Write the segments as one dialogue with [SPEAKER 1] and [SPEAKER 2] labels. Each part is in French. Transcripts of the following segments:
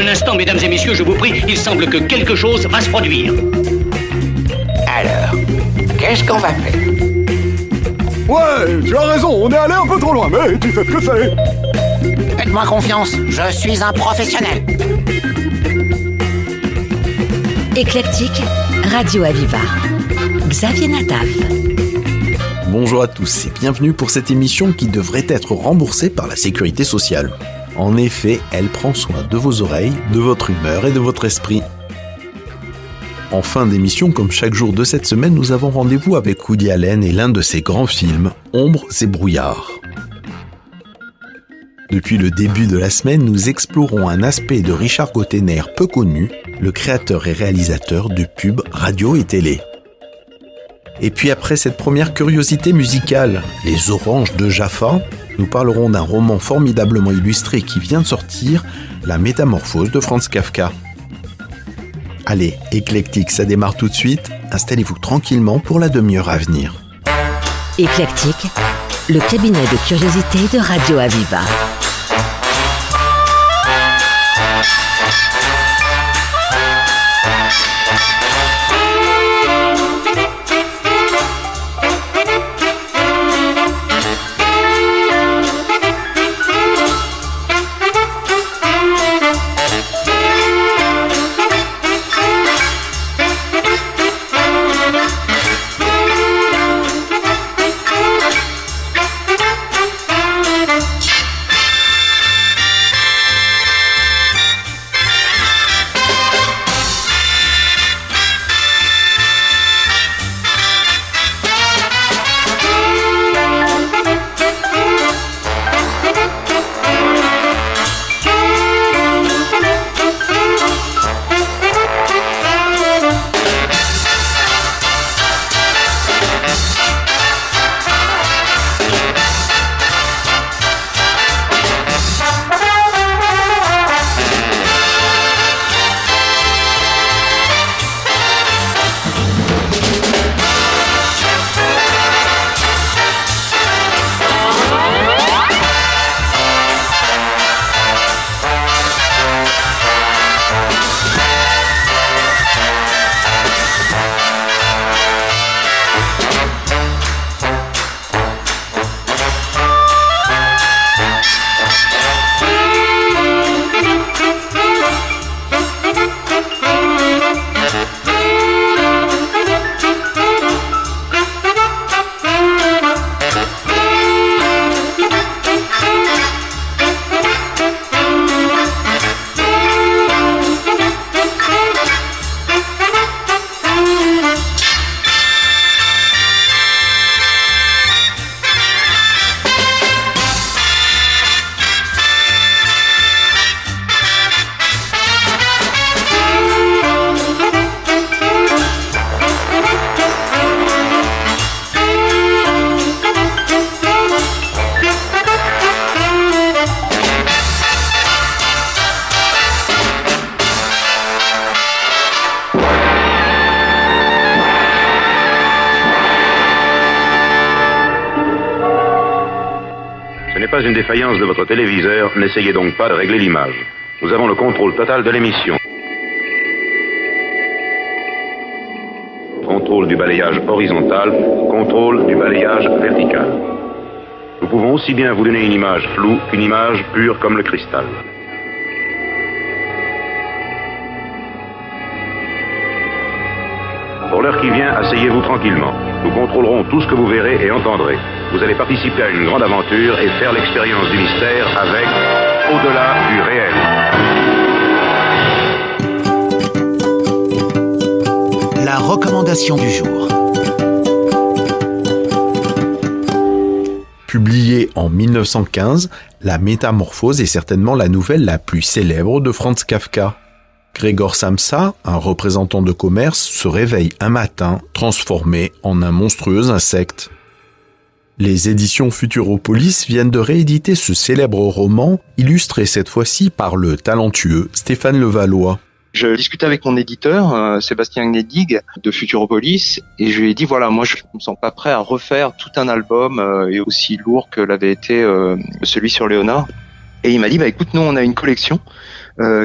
[SPEAKER 1] Un instant, mesdames et messieurs, je vous prie, il semble que quelque chose va se produire.
[SPEAKER 2] Alors, qu'est-ce qu'on va faire?
[SPEAKER 3] Ouais, tu as raison, on est allé un peu trop loin, mais tu sais ce que c'est.
[SPEAKER 2] Faites-moi confiance, je suis un professionnel.
[SPEAKER 4] Éclectique, Radio Aviva. Xavier Nataf.
[SPEAKER 5] Bonjour à tous et bienvenue pour cette émission qui devrait être remboursée par la sécurité sociale. En effet, elle prend soin de vos oreilles, de votre humeur et de votre esprit. En fin d'émission, comme chaque jour de cette semaine, nous avons rendez-vous avec Woody Allen et l'un de ses grands films, Ombres et brouillards. Depuis le début de la semaine, nous explorons un aspect de Richard Gottener peu connu, le créateur et réalisateur de pubs radio et télé. Et puis après cette première curiosité musicale, Les Oranges de Jaffa, nous parlerons d'un roman formidablement illustré qui vient de sortir, La Métamorphose de Franz Kafka. Allez, éclectique, ça démarre tout de suite. Installez-vous tranquillement pour la demi-heure à venir.
[SPEAKER 4] Éclectique, le cabinet de curiosité de Radio Aviva.
[SPEAKER 6] De votre téléviseur, n'essayez donc pas de régler l'image. Nous avons le contrôle total de l'émission. Contrôle du balayage horizontal, contrôle du balayage vertical. Nous pouvons aussi bien vous donner une image floue qu'une image pure comme le cristal. Pour l'heure qui vient, asseyez-vous tranquillement. Nous contrôlerons tout ce que vous verrez et entendrez. Vous allez participer à une grande aventure et faire l'expérience du mystère avec Au-delà du réel.
[SPEAKER 7] La recommandation du jour.
[SPEAKER 5] Publiée en 1915, La Métamorphose est certainement la nouvelle la plus célèbre de Franz Kafka. Grégor Samsa, un représentant de commerce, se réveille un matin transformé en un monstrueux insecte. Les éditions Futuropolis viennent de rééditer ce célèbre roman, illustré cette fois-ci par le talentueux Stéphane Levallois.
[SPEAKER 8] Je discutais avec mon éditeur, euh, Sébastien Gnedig, de Futuropolis, et je lui ai dit, voilà, moi je me sens pas prêt à refaire tout un album euh, et aussi lourd que l'avait été euh, celui sur Léonard. Et il m'a dit, bah écoute, nous on a une collection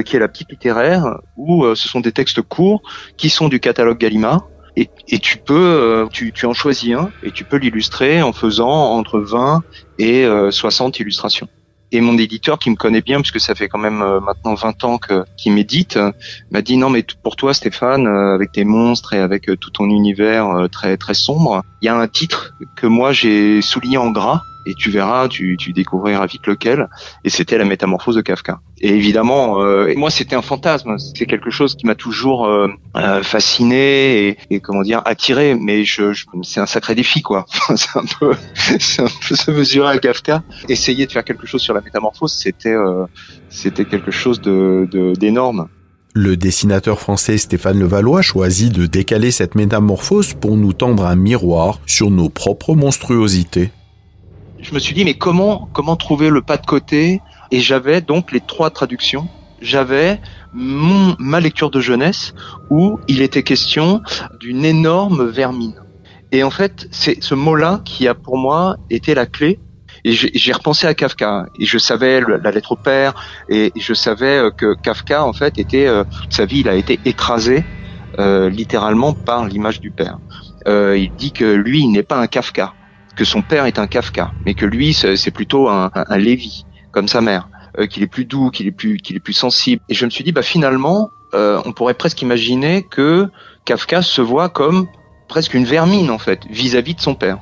[SPEAKER 8] qui est la petite littéraire, où ce sont des textes courts qui sont du catalogue Gallimard. Et, et tu peux, euh, tu, tu en choisis un et tu peux l'illustrer en faisant entre 20 et 60 illustrations. Et mon éditeur, qui me connaît bien, puisque ça fait quand même euh, maintenant 20 ans que qu'il m'édite, euh, m'a dit non, mais pour toi, Stéphane, euh, avec tes monstres et avec tout ton univers très très sombre, il y a un titre que moi j'ai souligné en gras et tu verras, tu, tu découvriras vite lequel. Et c'était la métamorphose de Kafka. Et évidemment, euh, moi c'était un fantasme, c'est quelque chose qui m'a toujours euh, euh, fasciné et, et, comment dire attiré. Mais je, je c'est un sacré défi quoi. c'est un peu, c'est un peu se mesurer à Kafka. Essayer de faire quelque chose sur la métamorphose, c'était euh, c'était quelque chose de d'énorme.
[SPEAKER 5] Le dessinateur français Stéphane Levallois choisit de décaler cette métamorphose pour nous tendre un miroir sur nos propres monstruosités
[SPEAKER 8] je me suis dit mais comment comment trouver le pas de côté? Et j'avais donc les trois traductions. J'avais mon ma lecture de jeunesse où il était question d'une énorme vermine. Et en fait, c'est ce mot-là qui a pour moi été la clé. Et j'ai repensé à Kafka et je savais la lettre au père et je savais euh, que Kafka en fait était euh, sa vie, il a été écrasé euh, littéralement par l'image du père. Euh, il dit que lui, il n'est pas un Kafka que son père est un Kafka, mais que lui c'est plutôt un, un, Lévi, comme sa mère, euh, qu'il est plus doux, qu'il est plus qu'il est plus sensible. Et je me suis dit bah finalement euh, on pourrait presque imaginer que Kafka se voit comme presque une vermine en fait vis-à-vis -vis de son père.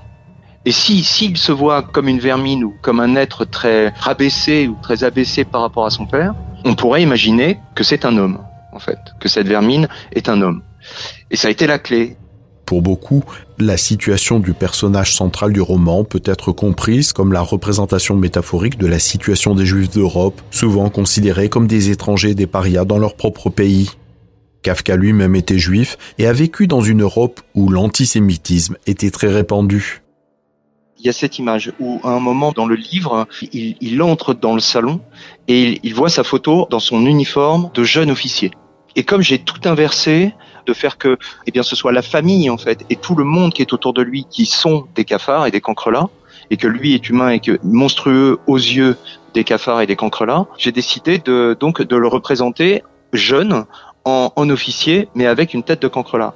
[SPEAKER 8] Et si s'il se voit comme une vermine ou comme un être très rabaissé ou très abaissé par rapport à son père, on pourrait imaginer que c'est un homme en fait, que cette vermine est un homme. Et ça a été la clé.
[SPEAKER 5] Pour beaucoup, la situation du personnage central du roman peut être comprise comme la représentation métaphorique de la situation des Juifs d'Europe, souvent considérés comme des étrangers des parias dans leur propre pays. Kafka lui-même était juif et a vécu dans une Europe où l'antisémitisme était très répandu.
[SPEAKER 8] Il y a cette image où, à un moment dans le livre, il, entre dans le salon et il voit sa photo dans son uniforme de jeune officier. Et comme j'ai tout inversé, de faire que, eh bien, ce soit la famille en fait et tout le monde qui est autour de lui qui sont des cafards et des cancrelats, et que lui est humain et que monstrueux aux yeux des cafards et des cancrelats, j'ai décidé de donc de le représenter jeune en, officier, mais avec une tête de cancrelat.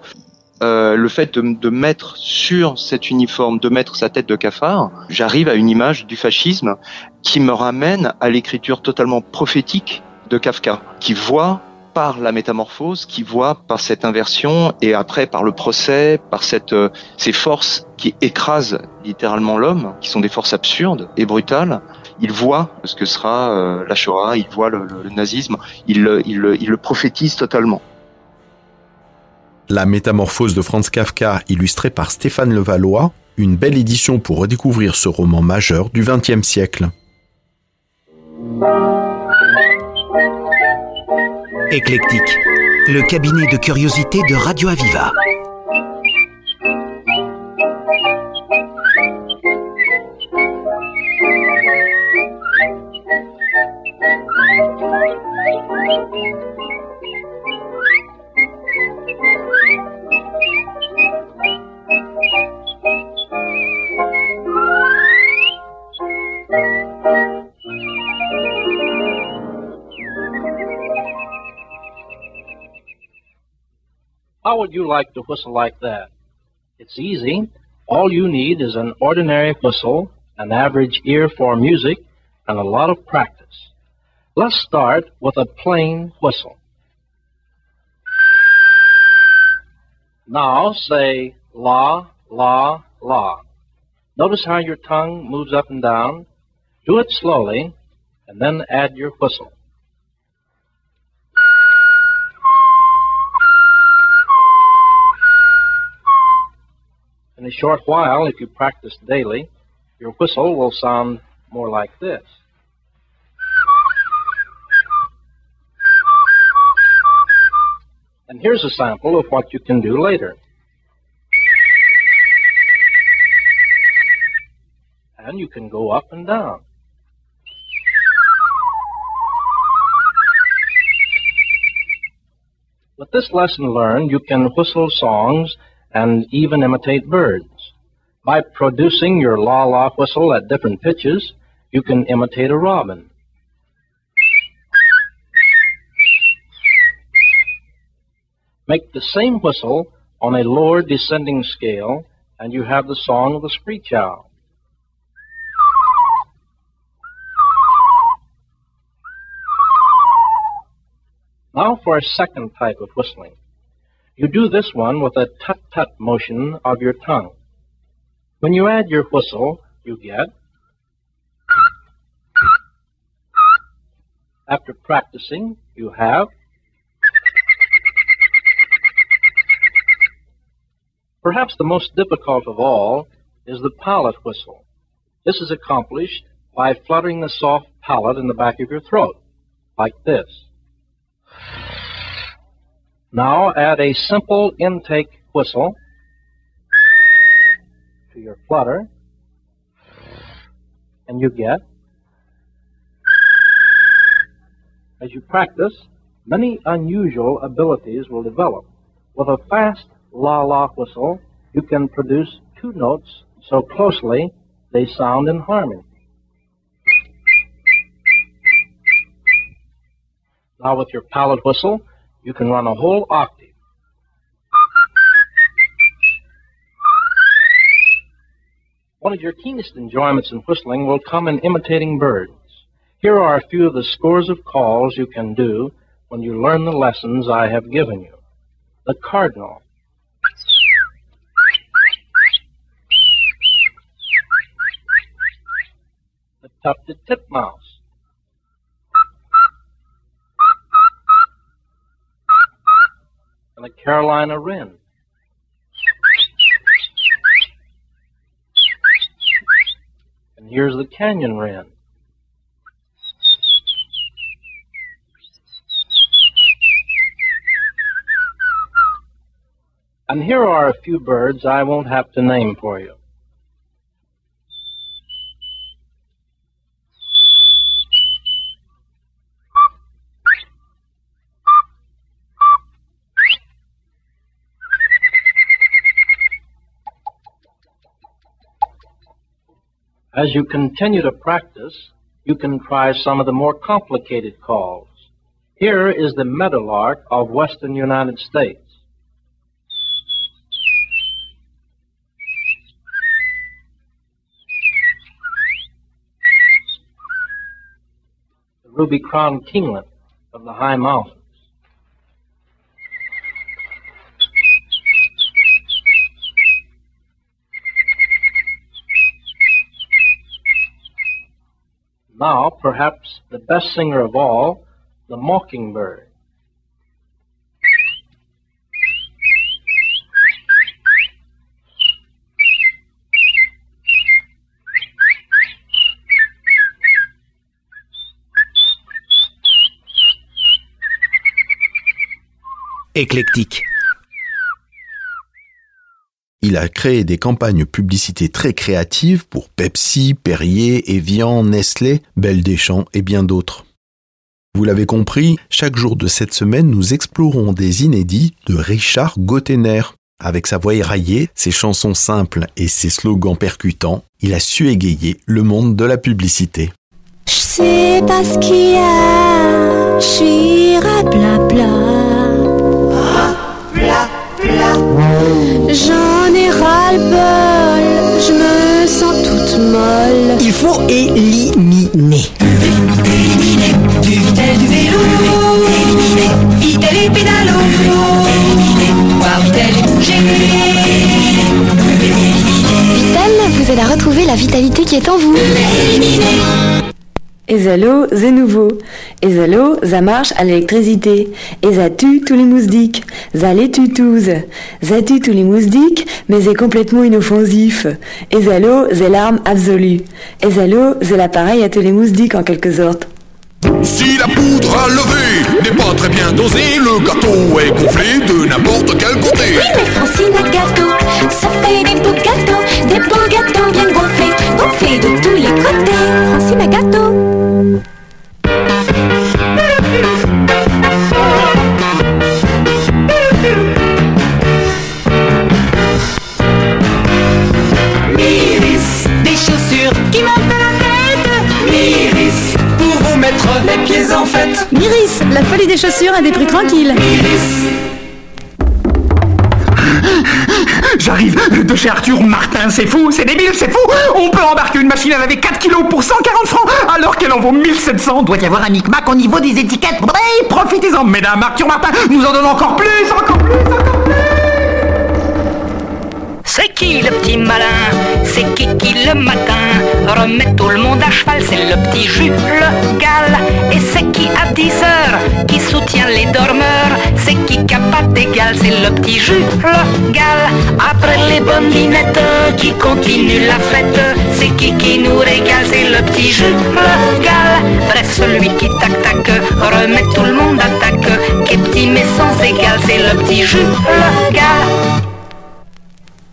[SPEAKER 8] Euh, le fait de, de, mettre sur cet uniforme, de mettre sa tête de cafard, j'arrive à une image du fascisme qui me ramène à l'écriture totalement prophétique de Kafka, qui voit par la métamorphose, qui voit par cette inversion et après par le procès, par euh, ces forces qui écrasent littéralement l'homme, qui sont des forces absurdes et brutales. Il voit ce que sera euh, la Shoah, il voit le, nazisme, il, il le prophétise totalement.
[SPEAKER 5] La métamorphose de Franz Kafka, illustrée par Stéphane Levallois, une belle édition pour redécouvrir ce roman majeur du XXe siècle.
[SPEAKER 7] Éclectique, le cabinet de curiosité de Radio Aviva.
[SPEAKER 9] Would you like to whistle like that? It's easy. All you need is an ordinary whistle, an average ear for music, and a lot of practice. Let's start with a plain whistle. Now say la, la, la. Notice how your tongue moves up and down. Do it slowly, and then add your whistle. In a short while, if you practice daily, your whistle will sound more like this. And here's a sample of what you can do later. And you can go up and down. With this lesson learned, you can whistle songs and even imitate birds. By producing your la la whistle at different pitches, you can imitate a robin. Make the same whistle on a lower descending scale, and you have the song of the screech owl. Now for a second type of whistling. You do this one with a tut-tut motion of your tongue. When you add your whistle, you get. After practicing, you have. Perhaps the most difficult of all is the palate whistle. This is accomplished by fluttering the soft palate in the back of your throat, like this. Now add a simple intake whistle to your flutter, and you get. As you practice, many unusual abilities will develop. With a fast la la whistle, you can produce two notes so closely they sound in harmony. Now with your palate whistle, you can run a whole octave. One of your keenest enjoyments in whistling will come in imitating birds. Here are a few of the scores of calls you can do when you learn the lessons I have given you. The cardinal. The tufted titmouse. And the Carolina wren. And here's the canyon wren. And here are a few birds I won't have to name for you. As you continue to practice, you can try some of the more complicated calls. Here is the meadowlark of western United States. The ruby-crowned kinglet of the high mountains. Now, perhaps the best singer of all, the mockingbird.
[SPEAKER 7] Éclectique.
[SPEAKER 5] Il a créé des campagnes publicité très créatives pour Pepsi, Perrier, Evian, Nestlé, Belle Deschamps et bien d'autres. Vous l'avez compris, chaque jour de cette semaine, nous explorons des inédits de Richard Gottener. Avec sa voix éraillée, ses chansons simples et ses slogans percutants, il a su égayer le monde de la publicité.
[SPEAKER 4] Faut éliminer.
[SPEAKER 10] Éliminer, vitel du vélo. Éliminer, vitel et pédalo. Éliminer,
[SPEAKER 11] vous aide à retrouver la vitalité qui est en vous.
[SPEAKER 12] Ezalo, c'est nouveau. Ezalo, ça marche à l'électricité. Et ça tue tous les moustiques. Ça les tue tous. Ça tue tous les moustiques, mais c'est complètement inoffensif. Ezalo, c'est l'arme absolue. Ezalo, c'est l'appareil à tous les moustiques en quelque sorte.
[SPEAKER 13] Si la poudre à lever n'est pas très bien dosée, le gâteau est gonflé de n'importe quel côté.
[SPEAKER 10] Oui, mais Francine a gâteau, ça fait des beaux gâteaux, des beaux gâteaux bien gonflés, gonflés de tous les côtés. Francine a gâteau.
[SPEAKER 14] Des chaussures à
[SPEAKER 12] des prix tranquilles.
[SPEAKER 15] J'arrive. De chez Arthur Martin, c'est fou, c'est débile, c'est fou. On peut embarquer une machine à laver 4 kilos pour 140 francs, alors qu'elle en vaut 1700 Doit y avoir un micmac au niveau des étiquettes. Oui, profitez-en, mesdames, Arthur Martin nous en donne encore plus, encore plus, encore plus.
[SPEAKER 16] C'est qui le petit malin? C'est qui qui le matin remet tout le monde à cheval? C'est le petit Jules Gal. Et c'est qui à 10 heures qui soutient les dormeurs C'est qui pas d'égal C'est le petit Jules Gal. Après les bonnes dinettes qui continuent la fête C'est qui qui nous régale C'est le petit Jules Gal. Bref, celui qui tac tac remet tout le monde à tac Qui est petit mais sans égal C'est le petit Jules Gal.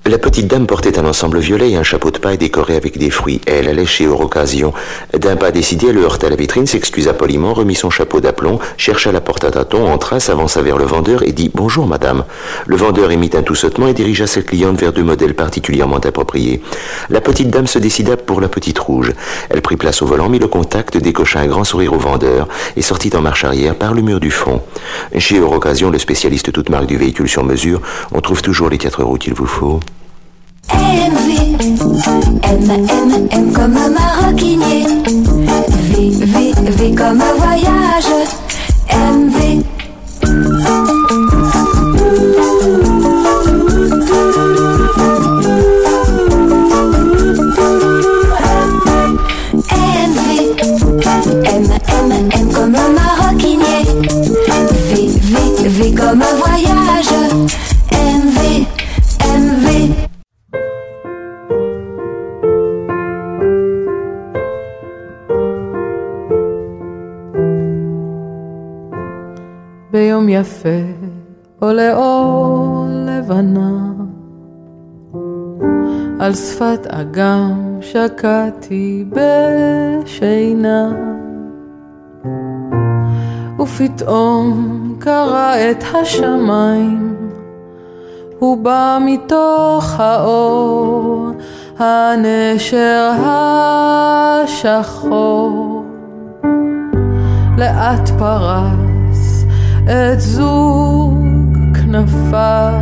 [SPEAKER 17] La petite dame portait un ensemble violet et un chapeau de paille décoré avec des fruits. Elle allait chez Occasion. D'un pas décidé, elle heurta la vitrine, s'excusa poliment, remit son chapeau d'aplomb, chercha la porte à tâtons, entra, s'avança vers le vendeur et dit Bonjour madame. Le vendeur émit un tout et dirigea cette cliente vers deux modèles particulièrement appropriés. La petite dame se décida pour la petite rouge. Elle prit place au volant, mit le contact, décocha un grand sourire au vendeur et sortit en marche arrière par le mur du fond. Chez Occasion, le spécialiste toute marque du véhicule sur mesure, on trouve toujours les quatre roues qu'il vous faut.
[SPEAKER 10] Comme un maroquinier. V, V, V comme un voyage.
[SPEAKER 18] יפה עולה אור לבנה. על שפת אגם שקעתי בשינה. ופתאום קרע את השמיים הוא בא מתוך האור הנשר השחור. לאט פרס את זוג כנפיו.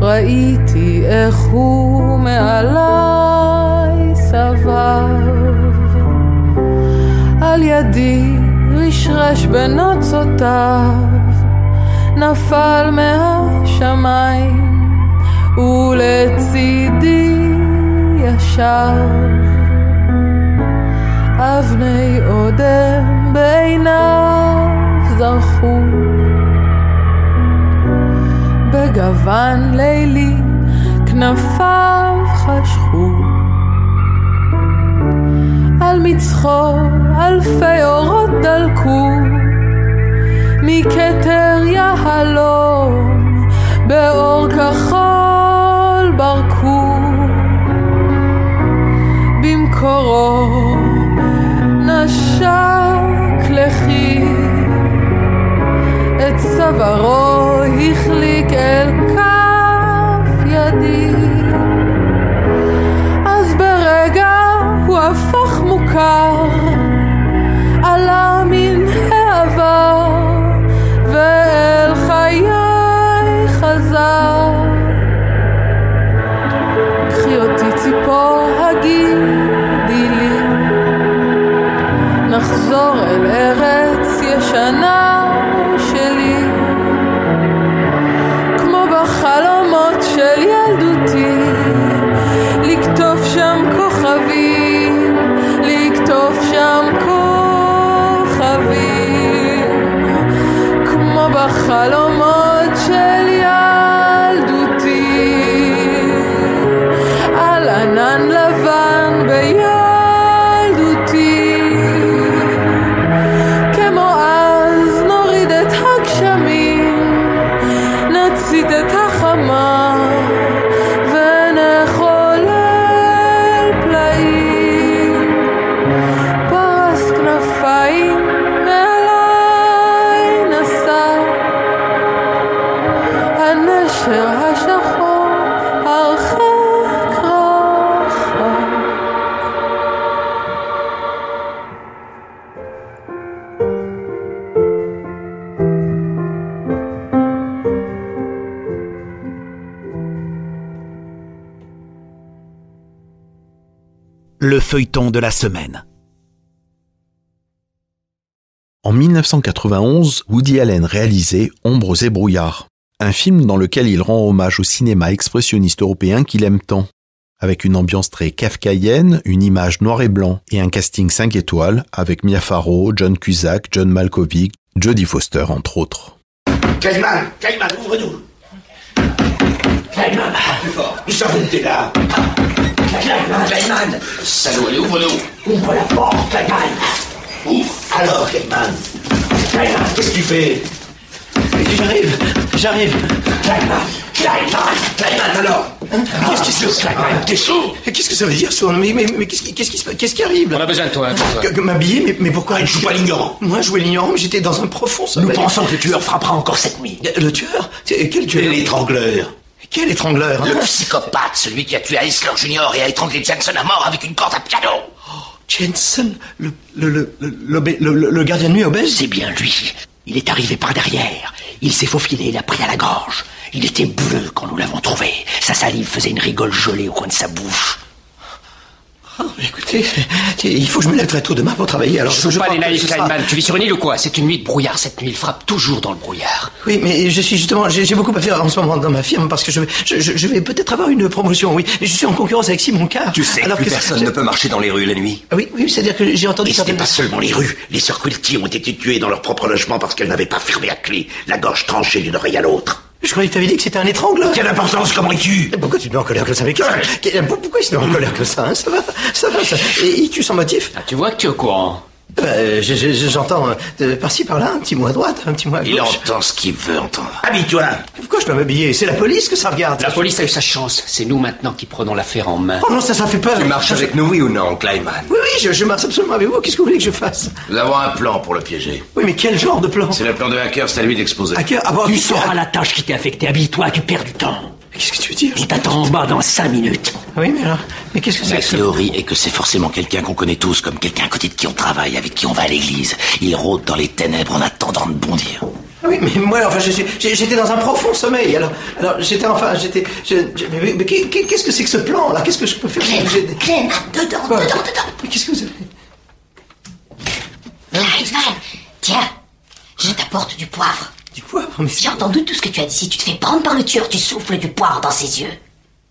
[SPEAKER 18] ראיתי איך הוא מעליי סבב על ידי רשרש בנוצותיו נפל מהשמיים ולצידי ישב. אבני אודם בעיניו זרחו בגוון לילי כנפיו חשכו. על מצחו אלפי אורות דלקו. מכתר יהלום באור כחול ברקו. במקורו נשק לחי את צווארו החליק אל כמו בחלומות של ילדותי. על ענן לבן בילדותי
[SPEAKER 7] feuilleton de la semaine.
[SPEAKER 5] En 1991, Woody Allen réalisait Ombres et brouillards, un film dans lequel il rend hommage au cinéma expressionniste européen qu'il aime tant. Avec une ambiance très kafkaïenne, une image noir et blanc et un casting 5 étoiles avec Mia Farrow, John Cusack, John Malkovich, Jodie Foster entre autres.
[SPEAKER 19] Ouvre-nous Clayman, plus fort Nous sommes t'es là Clayman, Clayman Salaud, allez, ouvre-nous Ouvre la porte, Clayman Ouvre Alors, Clayman Clayman, qu'est-ce que tu fais?
[SPEAKER 15] J'arrive, j'arrive.
[SPEAKER 19] Clayman, Clayman, Clayman, alors.
[SPEAKER 15] Qu'est-ce qui se passe?
[SPEAKER 19] Clayman, t'es sourd
[SPEAKER 15] Qu'est-ce que ça veut dire, sourd Mais, mais, mais qu'est-ce qui, qu'est-ce qui, qu'est-ce qui arrive?
[SPEAKER 1] On a besoin de toi.
[SPEAKER 15] M'habiller mais, mais pourquoi
[SPEAKER 19] Je joue pas l'ignorant.
[SPEAKER 15] Moi, jouer l'ignorant, mais j'étais dans un profond
[SPEAKER 19] Nous
[SPEAKER 15] sommeil.
[SPEAKER 19] pensons que le tueur frappera encore cette nuit.
[SPEAKER 15] Le tueur? Quel tueur?
[SPEAKER 19] L'étrangleur.
[SPEAKER 15] Quel étrangleur hein
[SPEAKER 19] Le psychopathe, celui qui a tué Eisler Junior et a étranglé Jensen à mort avec une corde à piano.
[SPEAKER 15] Jensen, le, le- le- le gardien de nuit obèse
[SPEAKER 19] C'est bien lui. Il est arrivé par derrière. Il s'est faufilé, il a pris à la gorge. Il était bleu quand nous l'avons trouvé. Sa salive faisait une rigole gelée au coin de sa bouche.
[SPEAKER 15] Ah, Écoutez, il faut que je me lève très tôt demain pour travailler. Alors,
[SPEAKER 1] Je joue pas
[SPEAKER 15] crois
[SPEAKER 1] les naïfs,
[SPEAKER 15] sera-.
[SPEAKER 1] Tu vis sur une île ou quoi? C'est une nuit de brouillard cette nuit. Il frappe toujours dans le brouillard.
[SPEAKER 15] Oui, mais je suis justement, j'ai beaucoup à faire en ce moment dans ma firme parce que je vais, je, je- je vais peut-être avoir une promotion, oui. Mais je suis en concurrence avec Simon Carr.
[SPEAKER 19] Tu sais,
[SPEAKER 15] Alors
[SPEAKER 19] plus
[SPEAKER 15] que-
[SPEAKER 19] personne ne peut marcher dans les rues la nuit.
[SPEAKER 15] Oui, oui, c'est-à-dire que j'ai entendu
[SPEAKER 19] Et
[SPEAKER 15] certaines...
[SPEAKER 19] pas seulement les rues. Les sœurs Quilty ont été tuées dans leur propre logement parce qu'elles n'avaient pas fermé à clé, la gorge tranchée d'une oreille à l'autre.
[SPEAKER 15] Je croyais que tu avais dit que c'était un étrangleur.
[SPEAKER 19] Quelle importance, comment es-tu?
[SPEAKER 15] Et Pourquoi tu te mets en colère comme ça qu'est- Pourquoi il se met en colère comme ça hein? Ça va, ça va, ça. Et il tue sans motif?
[SPEAKER 1] Ah, tu vois que tu es au courant.
[SPEAKER 15] Euh, je- je- J'entends euh, par-ci par-là, un petit mot à droite, un petit mot à
[SPEAKER 19] Il
[SPEAKER 15] gauche.
[SPEAKER 19] entend ce qu'il veut entendre. Habille-toi
[SPEAKER 15] Pourquoi je dois m'habiller? C'est la police que ça regarde.
[SPEAKER 1] La police a eu sa chance. C'est nous maintenant qui prenons l'affaire en main.
[SPEAKER 15] Oh non, ça, ça fait peur.
[SPEAKER 19] Tu marches avec nous, oui ou non, Kleinman
[SPEAKER 15] Oui, oui, je, je marche absolument avec vous. Qu'est-ce que vous voulez que je fasse?
[SPEAKER 19] Nous avons un plan pour le piéger.
[SPEAKER 15] Oui, mais quel genre de plan?
[SPEAKER 19] C'est le plan de hacker, c'est à lui d'exposer.
[SPEAKER 15] Hacker Ah bon,
[SPEAKER 19] Tu sauras la tâche qui t'est affectée. Habille-toi, tu perds du temps.
[SPEAKER 15] Qu'est-ce que tu veux dire?
[SPEAKER 19] On t'attend en bas dans cinq minutes.
[SPEAKER 15] Oui, mais alors, mais qu'est-ce que c'est
[SPEAKER 19] La
[SPEAKER 15] que ça?
[SPEAKER 19] théorie est que c'est forcément quelqu'un qu'on connaît tous, comme quelqu'un à côté de qui on travaille, avec qui on va à l'église. Il rôde dans les ténèbres en attendant de bondir.
[SPEAKER 15] Ah Oui, mais moi, enfin, je suis- j'ai- j'étais dans un profond sommeil. Alors, alors j'étais, enfin, j'étais, mais, mais qu'est- qu'est-ce que c'est que ce plan là Qu'est-ce que je peux faire? J'ai-
[SPEAKER 19] Clem, dedans,
[SPEAKER 15] Quoi
[SPEAKER 19] dedans, dedans.
[SPEAKER 15] Mais qu'est-ce que vous avez?
[SPEAKER 20] Clayman, tiens, je t'apporte du poivre.
[SPEAKER 15] Du poivre Mais
[SPEAKER 20] J'ai entendu tout ce que tu as dit. Si tu te fais prendre par le tueur, tu souffles du poivre dans ses yeux.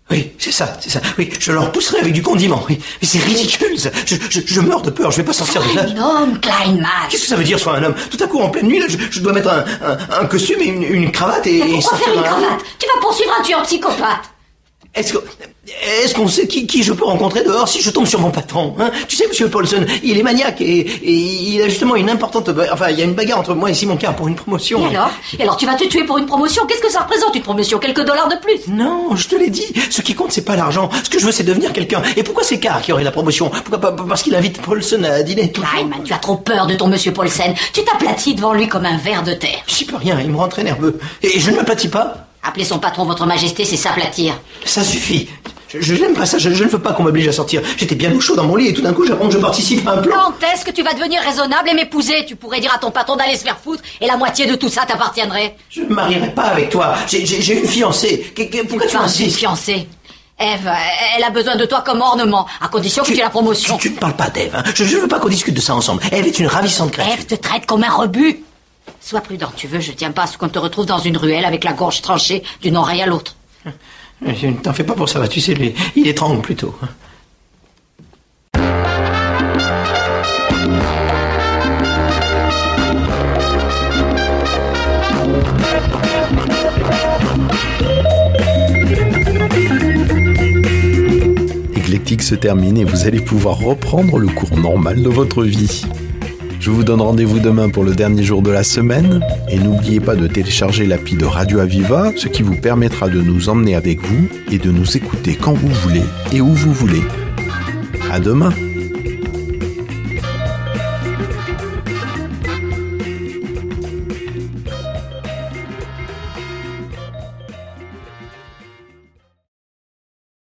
[SPEAKER 15] Oui, c'est ça, c'est ça. Oui, je le repousserai avec du condiment. Oui, mais c'est ridicule. ça. Je, je, je meurs de peur. Je vais pas sortir de là.
[SPEAKER 20] Un homme, Kleinman.
[SPEAKER 15] Qu'est-ce que ça veut dire, soit un homme? Tout à coup, en pleine nuit, là, je, je dois mettre un, un, un costume et une, une cravate et, et
[SPEAKER 20] Pourquoi
[SPEAKER 15] sortir
[SPEAKER 20] faire une cravate? Tu vas poursuivre un tueur psychopathe.
[SPEAKER 15] Est-ce que- est-ce qu'on sait qui, qui je peux rencontrer dehors si je tombe sur mon patron hein? Tu sais, Monsieur Paulson, il est maniaque et, et il a justement une importante... Enfin, il y a une bagarre entre moi et Simon Carr pour une promotion.
[SPEAKER 20] Et alors? Et alors tu vas te tuer pour une promotion? Qu'est-ce que ça représente une promotion? Quelques dollars de plus?
[SPEAKER 15] Non, je te l'ai dit. Ce qui compte, c'est pas l'argent. Ce que je veux, c'est devenir quelqu'un. Et pourquoi c'est Carr qui aurait la promotion? Pourquoi pas Parce qu'il invite Paulson à dîner tout.
[SPEAKER 20] Kleinman, tu as trop peur de ton monsieur Paulsen. Tu t'aplatis devant lui comme un ver de terre.
[SPEAKER 15] J'y peux rien, il me rend très nerveux. Et je ne m'aplatis pas.
[SPEAKER 20] Appeler son patron votre majesté, c'est s'aplatir.
[SPEAKER 15] Ça suffit. Je, je n'aime pas ça, je, je ne veux pas qu'on m'oblige à sortir. J'étais bien au chaud dans mon lit et tout d'un coup j'apprends que je participe à un plan.
[SPEAKER 20] Quand est-ce que tu vas devenir raisonnable et m'épouser? Tu pourrais dire à ton patron d'aller se faire foutre et la moitié de tout ça t'appartiendrait.
[SPEAKER 15] Je ne me marierai pas avec toi. J'ai- une fiancée. Pourquoi tu
[SPEAKER 20] Tu as une
[SPEAKER 15] insistes?
[SPEAKER 20] fiancée. Eve, elle a besoin de toi comme ornement, à condition que tu aies la promotion.
[SPEAKER 15] Tu ne parles pas d'Ève. hein. Je ne veux pas qu'on discute de ça ensemble. Eve est une ravissante créature.
[SPEAKER 20] Eve te traite comme un rebut. Sois prudent, tu veux, je tiens pas à ce qu'on te retrouve dans une ruelle avec la gorge tranchée d'une oreille à l'autre.
[SPEAKER 15] Je ne t'en fais pas pour ça, va, tu sais, lui, il étrangle plutôt.
[SPEAKER 5] Éclectique se termine et vous allez pouvoir reprendre le cours normal de votre vie. Je vous donne rendez-vous demain pour le dernier jour de la semaine et n'oubliez pas de télécharger l'appli de Radio Aviva, ce qui vous permettra de nous emmener avec vous et de nous écouter quand vous voulez et où vous voulez. À demain!